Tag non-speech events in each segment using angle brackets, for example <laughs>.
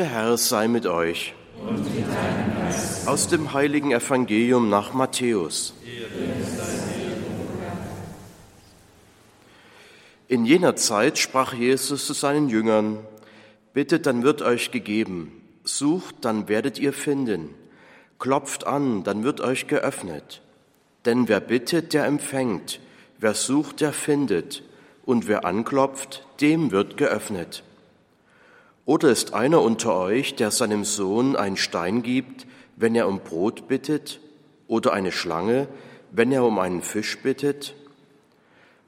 Der Herr sei mit euch. Aus dem heiligen Evangelium nach Matthäus. In jener Zeit sprach Jesus zu seinen Jüngern, Bittet, dann wird euch gegeben, sucht, dann werdet ihr finden, klopft an, dann wird euch geöffnet. Denn wer bittet, der empfängt, wer sucht, der findet, und wer anklopft, dem wird geöffnet. Oder ist einer unter euch, der seinem Sohn einen Stein gibt, wenn er um Brot bittet, oder eine Schlange, wenn er um einen Fisch bittet?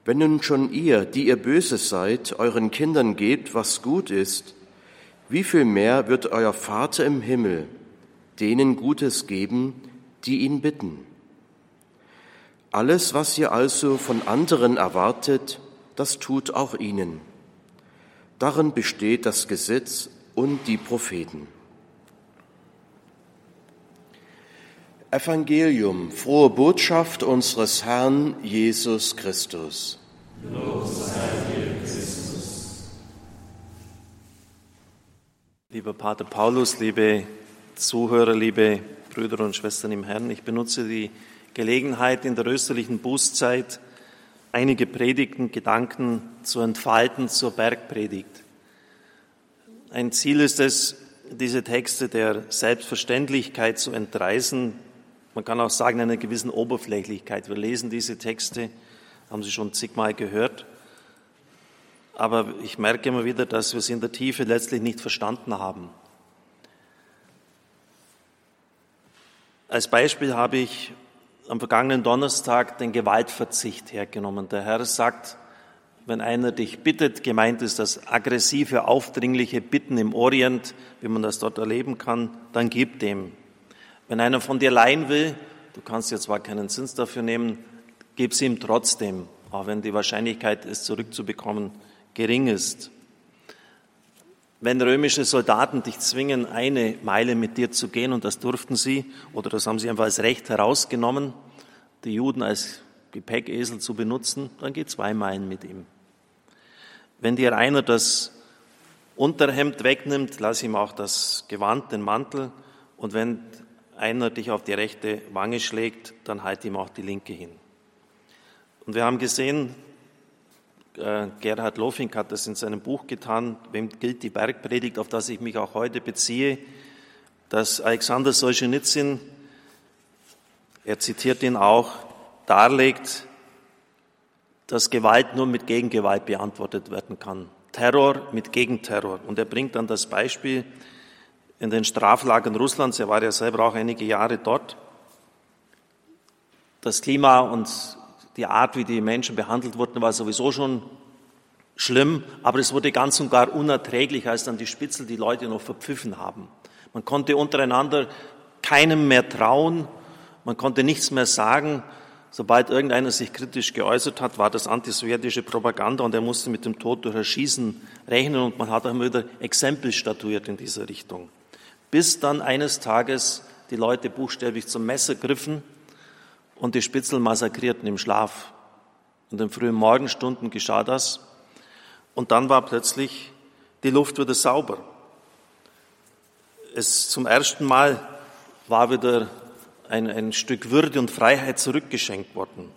Wenn nun schon ihr, die ihr böse seid, euren Kindern gebt, was gut ist, wie viel mehr wird euer Vater im Himmel denen Gutes geben, die ihn bitten? Alles, was ihr also von anderen erwartet, das tut auch ihnen. Darin besteht das Gesetz und die Propheten. Evangelium, frohe Botschaft unseres Herrn Jesus Christus. Lieber Pater Paulus, liebe Zuhörer, liebe Brüder und Schwestern im Herrn, ich benutze die Gelegenheit in der österlichen Bußzeit, einige Predigten, Gedanken zu entfalten zur Bergpredigt. Ein Ziel ist es, diese Texte der Selbstverständlichkeit zu entreißen. Man kann auch sagen, einer gewissen Oberflächlichkeit. Wir lesen diese Texte, haben Sie schon zigmal gehört. Aber ich merke immer wieder, dass wir sie in der Tiefe letztlich nicht verstanden haben. Als Beispiel habe ich am vergangenen Donnerstag den Gewaltverzicht hergenommen. Der Herr sagt, wenn einer dich bittet, gemeint ist das aggressive, aufdringliche Bitten im Orient, wie man das dort erleben kann, dann gib dem. Wenn einer von dir leihen will, du kannst ja zwar keinen Zins dafür nehmen, gib sie ihm trotzdem, auch wenn die Wahrscheinlichkeit, es zurückzubekommen, gering ist. Wenn römische Soldaten dich zwingen, eine Meile mit dir zu gehen, und das durften sie, oder das haben sie einfach als Recht herausgenommen, die Juden als Gepäckesel zu benutzen, dann geh zwei Meilen mit ihm. Wenn dir einer das Unterhemd wegnimmt, lass ihm auch das Gewand, den Mantel, und wenn einer dich auf die rechte Wange schlägt, dann halt ihm auch die linke hin. Und wir haben gesehen, Gerhard Lofink hat das in seinem Buch getan, wem gilt die Bergpredigt, auf das ich mich auch heute beziehe, dass Alexander Solzhenitsyn, er zitiert ihn auch, darlegt, dass Gewalt nur mit Gegengewalt beantwortet werden kann. Terror mit Gegenterror. Und er bringt dann das Beispiel in den Straflagern Russlands, er war ja selber auch einige Jahre dort, das Klima und die Art, wie die Menschen behandelt wurden, war sowieso schon schlimm, aber es wurde ganz und gar unerträglich, als dann die Spitzel die Leute noch verpfiffen haben. Man konnte untereinander keinem mehr trauen, man konnte nichts mehr sagen. Sobald irgendeiner sich kritisch geäußert hat, war das antisowjetische Propaganda und er musste mit dem Tod durch Erschießen rechnen und man hat auch immer wieder Exempel statuiert in dieser Richtung. Bis dann eines Tages die Leute buchstäblich zum Messer griffen und die Spitzel massakrierten im Schlaf. Und in den frühen Morgenstunden geschah das. Und dann war plötzlich die Luft wieder sauber. Es zum ersten Mal war wieder ein, ein Stück Würde und Freiheit zurückgeschenkt worden.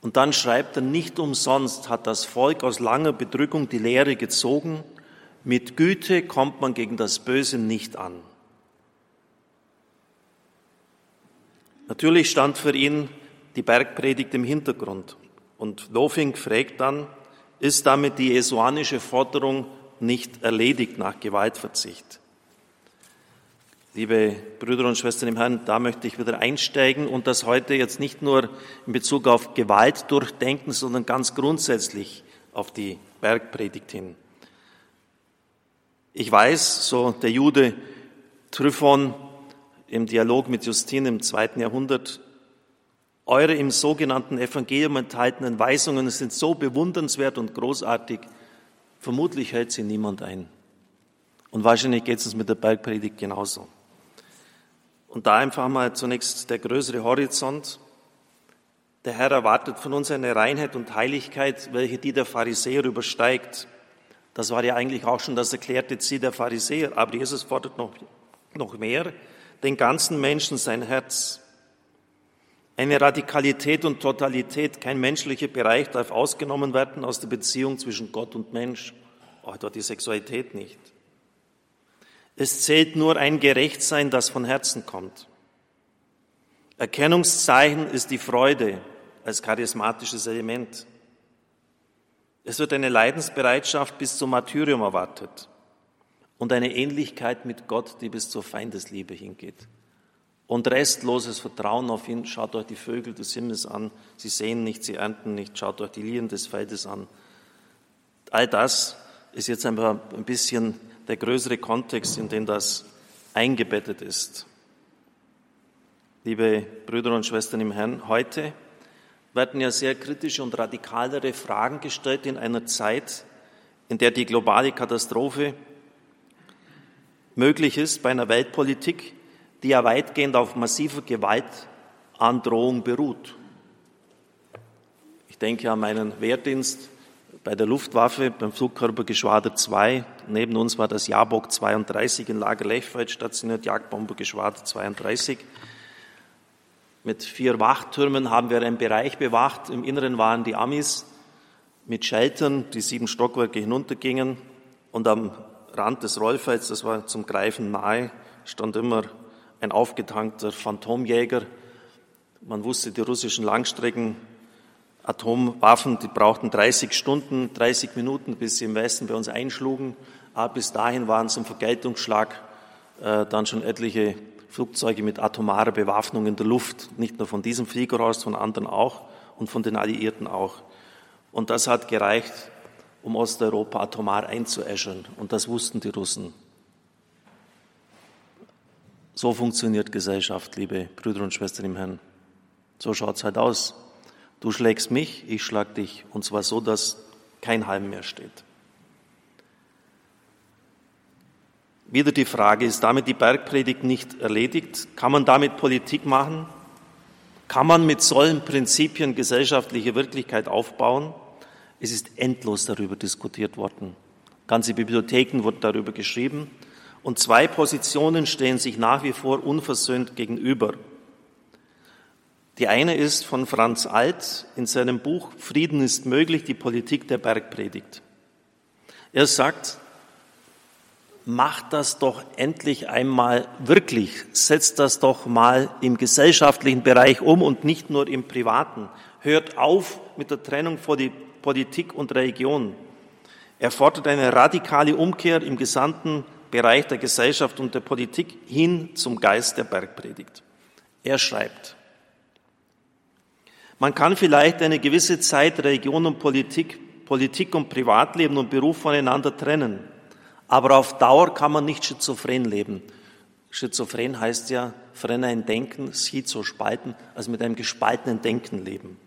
Und dann schreibt er, nicht umsonst hat das Volk aus langer Bedrückung die Lehre gezogen, mit Güte kommt man gegen das Böse nicht an. Natürlich stand für ihn die Bergpredigt im Hintergrund. Und Lofing fragt dann, ist damit die jesuanische Forderung nicht erledigt nach Gewaltverzicht? Liebe Brüder und Schwestern im Herrn, da möchte ich wieder einsteigen und das heute jetzt nicht nur in Bezug auf Gewalt durchdenken, sondern ganz grundsätzlich auf die Bergpredigt hin. Ich weiß, so der Jude Tryphon im Dialog mit Justin im zweiten Jahrhundert, eure im sogenannten Evangelium enthaltenen Weisungen sind so bewundernswert und großartig, vermutlich hält sie niemand ein. Und wahrscheinlich geht es uns mit der Bergpredigt genauso. Und da einfach mal zunächst der größere Horizont. Der Herr erwartet von uns eine Reinheit und Heiligkeit, welche die der Pharisäer übersteigt. Das war ja eigentlich auch schon das erklärte Ziel der Pharisäer. Aber Jesus fordert noch, noch mehr, den ganzen Menschen sein Herz. Eine Radikalität und Totalität, kein menschlicher Bereich darf ausgenommen werden aus der Beziehung zwischen Gott und Mensch, auch oh, dort die Sexualität nicht. Es zählt nur ein Gerechtsein, das von Herzen kommt. Erkennungszeichen ist die Freude als charismatisches Element. Es wird eine Leidensbereitschaft bis zum Martyrium erwartet und eine Ähnlichkeit mit Gott, die bis zur Feindesliebe hingeht. Und restloses Vertrauen auf ihn. Schaut euch die Vögel des Himmels an. Sie sehen nicht, sie ernten nicht. Schaut euch die Lieren des Feldes an. All das ist jetzt einfach ein bisschen der größere Kontext, in den das eingebettet ist. Liebe Brüder und Schwestern im Herrn, heute werden ja sehr kritische und radikalere Fragen gestellt in einer Zeit, in der die globale Katastrophe möglich ist bei einer Weltpolitik, die ja weitgehend auf massiver Gewaltandrohung beruht. Ich denke an meinen Wehrdienst bei der Luftwaffe beim Flugkörpergeschwader 2. Neben uns war das Jabok 32 in Lager Lechfeld stationiert, Jagdbombergeschwader 32. Mit vier Wachtürmen haben wir einen Bereich bewacht. Im Inneren waren die Amis mit Sheltern, die sieben Stockwerke hinuntergingen. Und am Rand des Rollfelds, das war zum Greifen nahe, stand immer ein aufgetankter Phantomjäger. Man wusste, die russischen Langstrecken Atomwaffen, die brauchten 30 Stunden, 30 Minuten, bis sie im Westen bei uns einschlugen. Aber bis dahin waren zum Vergeltungsschlag äh, dann schon etliche Flugzeuge mit atomarer Bewaffnung in der Luft. Nicht nur von diesem Flieger aus, von anderen auch und von den Alliierten auch. Und das hat gereicht, um Osteuropa atomar einzuäschern. Und das wussten die Russen. So funktioniert Gesellschaft, liebe Brüder und Schwestern im Herrn. So schaut es halt aus. Du schlägst mich, ich schlag dich. Und zwar so, dass kein Heim mehr steht. Wieder die Frage, ist damit die Bergpredigt nicht erledigt? Kann man damit Politik machen? Kann man mit solchen Prinzipien gesellschaftliche Wirklichkeit aufbauen? Es ist endlos darüber diskutiert worden. Ganze Bibliotheken wurden darüber geschrieben. Und zwei Positionen stehen sich nach wie vor unversöhnt gegenüber. Die eine ist von Franz Alt in seinem Buch Frieden ist möglich, die Politik der Bergpredigt. Er sagt, macht das doch endlich einmal wirklich, setzt das doch mal im gesellschaftlichen Bereich um und nicht nur im privaten. Hört auf mit der Trennung vor die Politik und Religion. Er fordert eine radikale Umkehr im gesamten Bereich der Gesellschaft und der Politik hin zum Geist der Bergpredigt. Er schreibt, man kann vielleicht eine gewisse Zeit Religion und Politik, Politik und Privatleben und Beruf voneinander trennen. Aber auf Dauer kann man nicht schizophren leben. Schizophren heißt ja, verrenne ein Denken, schizo spalten, also mit einem gespaltenen Denken leben.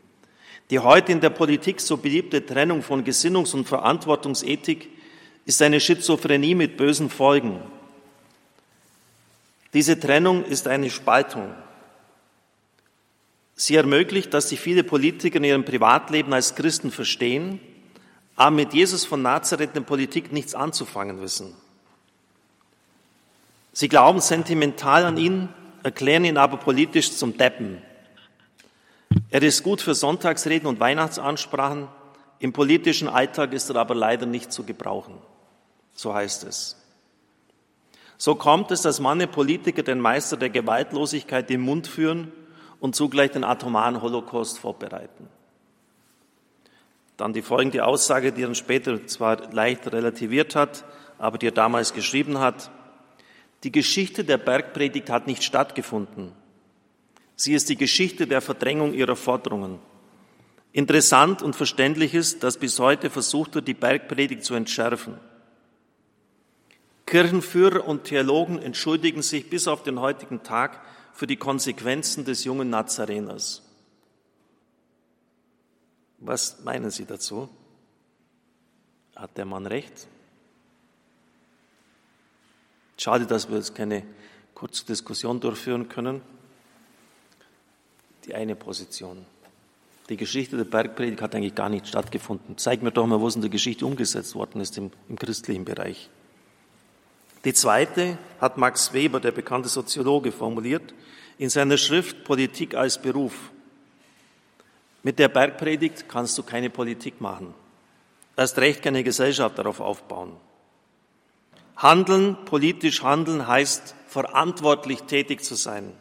Die heute in der Politik so beliebte Trennung von Gesinnungs- und Verantwortungsethik ist eine Schizophrenie mit bösen Folgen. Diese Trennung ist eine Spaltung. Sie ermöglicht, dass sich viele Politiker in ihrem Privatleben als Christen verstehen, aber mit Jesus von Nazareth in Politik nichts anzufangen wissen. Sie glauben sentimental an ihn, erklären ihn aber politisch zum Deppen. Er ist gut für Sonntagsreden und Weihnachtsansprachen, im politischen Alltag ist er aber leider nicht zu gebrauchen. So heißt es. So kommt es, dass manche Politiker den Meister der Gewaltlosigkeit im Mund führen und zugleich den atomaren Holocaust vorbereiten. Dann die folgende Aussage, die er später zwar leicht relativiert hat, aber die er damals geschrieben hat. Die Geschichte der Bergpredigt hat nicht stattgefunden. Sie ist die Geschichte der Verdrängung ihrer Forderungen. Interessant und verständlich ist, dass bis heute versucht wird, die Bergpredigt zu entschärfen. Kirchenführer und Theologen entschuldigen sich bis auf den heutigen Tag für die Konsequenzen des jungen Nazareners. Was meinen Sie dazu? Hat der Mann recht? Schade, dass wir jetzt keine kurze Diskussion durchführen können. Die eine Position. Die Geschichte der Bergpredigt hat eigentlich gar nicht stattgefunden. Zeig mir doch mal, wo es in der Geschichte umgesetzt worden ist im, im christlichen Bereich. Die zweite hat Max Weber, der bekannte Soziologe, formuliert in seiner Schrift Politik als Beruf. Mit der Bergpredigt kannst du keine Politik machen. Erst recht keine Gesellschaft darauf aufbauen. Handeln, politisch handeln heißt verantwortlich tätig zu sein.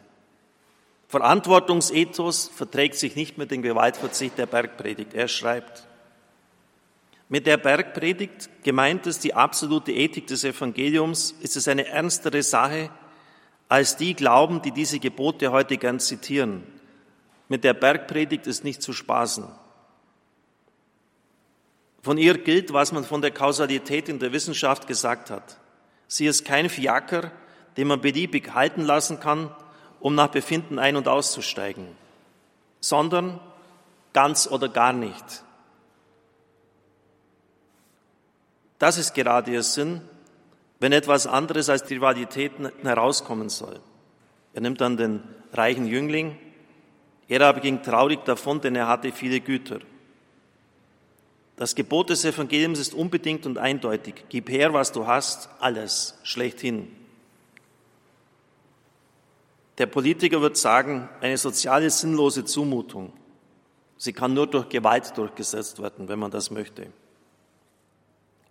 Verantwortungsethos verträgt sich nicht mit dem Gewaltverzicht der Bergpredigt. Er schreibt, mit der Bergpredigt, gemeint ist die absolute Ethik des Evangeliums, ist es eine ernstere Sache, als die glauben, die diese Gebote heute gern zitieren. Mit der Bergpredigt ist nicht zu spaßen. Von ihr gilt, was man von der Kausalität in der Wissenschaft gesagt hat. Sie ist kein Fiaker, den man beliebig halten lassen kann, um nach Befinden ein- und auszusteigen, sondern ganz oder gar nicht. Das ist gerade ihr Sinn, wenn etwas anderes als Rivalitäten herauskommen soll. Er nimmt dann den reichen Jüngling. Er aber ging traurig davon, denn er hatte viele Güter. Das Gebot des Evangeliums ist unbedingt und eindeutig. Gib her, was du hast, alles, schlechthin. Der Politiker wird sagen, eine soziale sinnlose Zumutung. Sie kann nur durch Gewalt durchgesetzt werden, wenn man das möchte.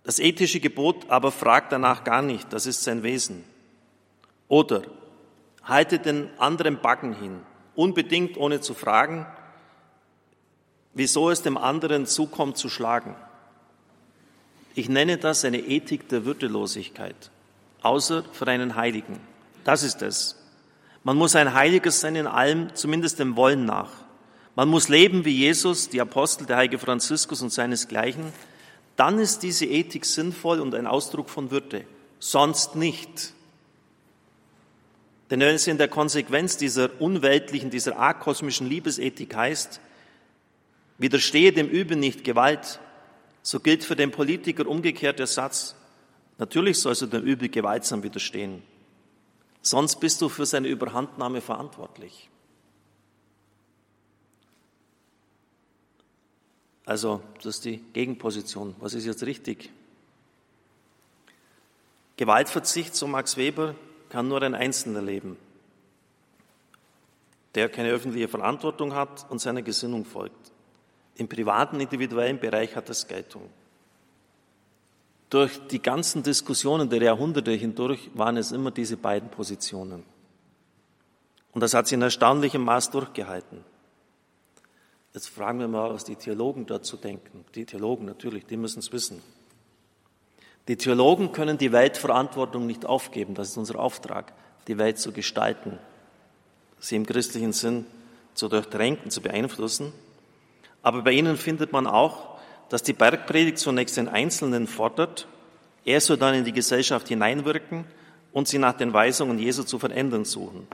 Das ethische Gebot aber fragt danach gar nicht, das ist sein Wesen. Oder halte den anderen Backen hin, unbedingt ohne zu fragen, wieso es dem anderen zukommt zu schlagen. Ich nenne das eine Ethik der Würdelosigkeit, außer für einen Heiligen. Das ist es. Man muss ein Heiliger sein in allem, zumindest dem Wollen nach. Man muss leben wie Jesus, die Apostel, der heilige Franziskus und seinesgleichen, dann ist diese Ethik sinnvoll und ein Ausdruck von Würde, sonst nicht. Denn wenn es in der Konsequenz dieser unweltlichen, dieser akosmischen Liebesethik heißt, widerstehe dem Übel nicht Gewalt, so gilt für den Politiker umgekehrt der Satz, natürlich sollst du dem Übel gewaltsam widerstehen, sonst bist du für seine Überhandnahme verantwortlich. Also, das ist die Gegenposition. Was ist jetzt richtig? Gewaltverzicht, so Max Weber, kann nur ein Einzelner leben, der keine öffentliche Verantwortung hat und seiner Gesinnung folgt. Im privaten, individuellen Bereich hat das Geltung. Durch die ganzen Diskussionen der Jahrhunderte hindurch waren es immer diese beiden Positionen. Und das hat sich in erstaunlichem Maß durchgehalten. Jetzt fragen wir mal, was die Theologen dazu denken. Die Theologen natürlich, die müssen es wissen. Die Theologen können die Weltverantwortung nicht aufgeben. Das ist unser Auftrag, die Welt zu gestalten, sie im christlichen Sinn zu durchdrängen, zu beeinflussen. Aber bei ihnen findet man auch, dass die Bergpredigt zunächst den Einzelnen fordert, er soll dann in die Gesellschaft hineinwirken und sie nach den Weisungen Jesu zu verändern suchen.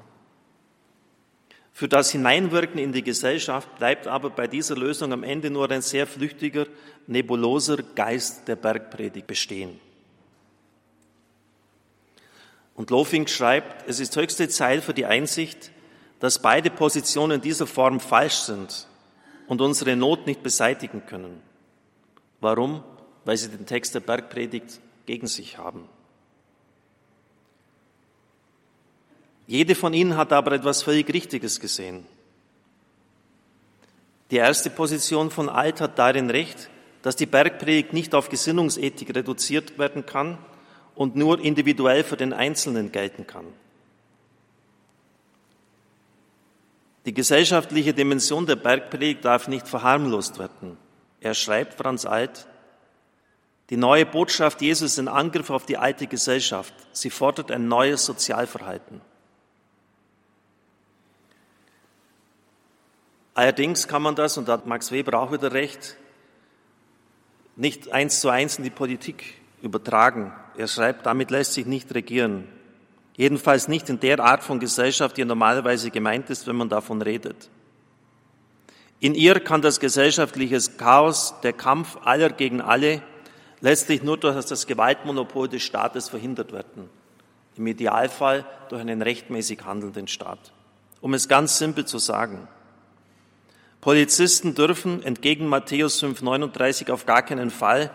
Für das Hineinwirken in die Gesellschaft bleibt aber bei dieser Lösung am Ende nur ein sehr flüchtiger, nebuloser Geist der Bergpredigt bestehen. Und Lofing schreibt, es ist höchste Zeit für die Einsicht, dass beide Positionen dieser Form falsch sind und unsere Not nicht beseitigen können. Warum? Weil sie den Text der Bergpredigt gegen sich haben. Jede von ihnen hat aber etwas völlig Richtiges gesehen. Die erste Position von Alt hat darin recht, dass die Bergpredigt nicht auf Gesinnungsethik reduziert werden kann und nur individuell für den Einzelnen gelten kann. Die gesellschaftliche Dimension der Bergpredigt darf nicht verharmlost werden. Er schreibt, Franz Alt, die neue Botschaft Jesus ist ein Angriff auf die alte Gesellschaft. Sie fordert ein neues Sozialverhalten. Allerdings kann man das, und da hat Max Weber auch wieder recht, nicht eins zu eins in die Politik übertragen. Er schreibt, damit lässt sich nicht regieren. Jedenfalls nicht in der Art von Gesellschaft, die normalerweise gemeint ist, wenn man davon redet. In ihr kann das gesellschaftliche Chaos, der Kampf aller gegen alle, letztlich nur durch das Gewaltmonopol des Staates verhindert werden. Im Idealfall durch einen rechtmäßig handelnden Staat. Um es ganz simpel zu sagen. Polizisten dürfen entgegen Matthäus 5,39 auf gar keinen Fall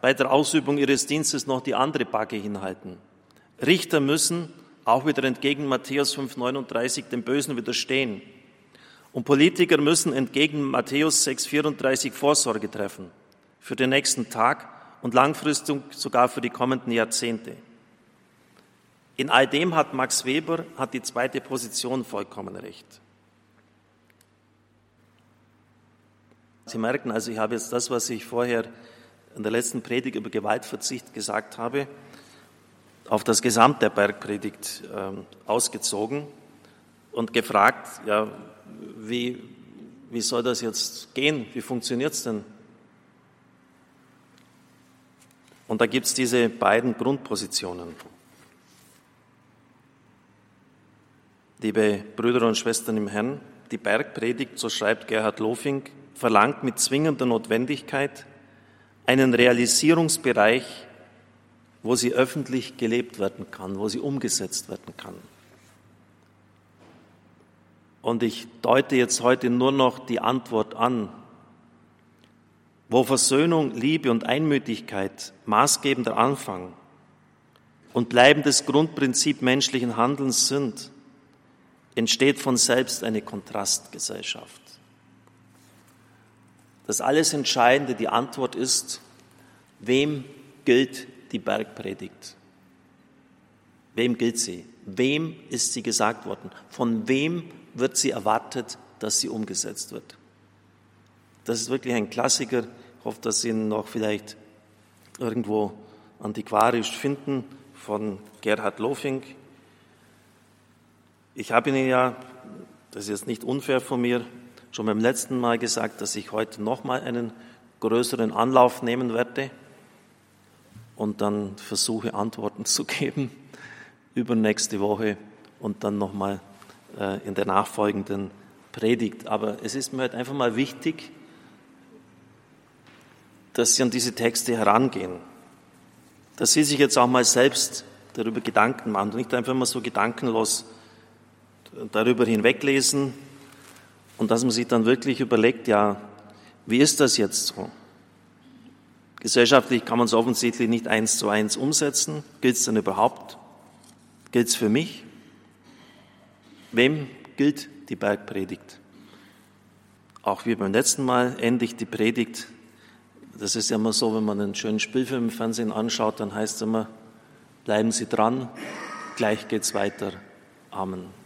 bei der Ausübung ihres Dienstes noch die andere Backe hinhalten. Richter müssen, auch wieder entgegen Matthäus 5,39, dem Bösen widerstehen. Und Politiker müssen entgegen Matthäus 6,34 Vorsorge treffen für den nächsten Tag und langfristig sogar für die kommenden Jahrzehnte. In all dem hat Max Weber, hat die zweite Position vollkommen recht. Sie merken also, ich habe jetzt das, was ich vorher in der letzten Predigt über Gewaltverzicht gesagt habe, auf das Gesamt der Bergpredigt äh, ausgezogen und gefragt, ja, wie, wie soll das jetzt gehen? Wie funktioniert es denn? Und da gibt es diese beiden Grundpositionen. Liebe Brüder und Schwestern im Herrn, die Bergpredigt, so schreibt Gerhard Lofing, verlangt mit zwingender Notwendigkeit einen Realisierungsbereich, wo sie öffentlich gelebt werden kann, wo sie umgesetzt werden kann. Und ich deute jetzt heute nur noch die Antwort an, wo Versöhnung, Liebe und Einmütigkeit maßgebender Anfang und bleibendes Grundprinzip menschlichen Handelns sind, entsteht von selbst eine Kontrastgesellschaft. Das alles Entscheidende, die Antwort ist, wem gilt die Bergpredigt? Wem gilt sie? Wem ist sie gesagt worden? Von wem wird sie erwartet, dass sie umgesetzt wird? Das ist wirklich ein Klassiker. Ich hoffe, dass Sie ihn noch vielleicht irgendwo antiquarisch finden von Gerhard Lofing. Ich habe Ihnen ja, das ist jetzt nicht unfair von mir, schon beim letzten Mal gesagt, dass ich heute nochmal einen größeren Anlauf nehmen werde und dann versuche, Antworten <laughs> zu geben über nächste Woche und dann nochmal in der nachfolgenden Predigt. Aber es ist mir halt einfach mal wichtig, dass Sie an diese Texte herangehen, dass Sie sich jetzt auch mal selbst darüber Gedanken machen und nicht einfach mal so gedankenlos darüber hinweglesen und dass man sich dann wirklich überlegt, ja, wie ist das jetzt so? Gesellschaftlich kann man es offensichtlich nicht eins zu eins umsetzen. Gilt es denn überhaupt? Gilt es für mich? Wem gilt die Bergpredigt? Auch wie beim letzten Mal endlich die Predigt. Das ist ja immer so, wenn man einen schönen Spielfilm im Fernsehen anschaut, dann heißt es immer, bleiben Sie dran, gleich geht's weiter. Amen.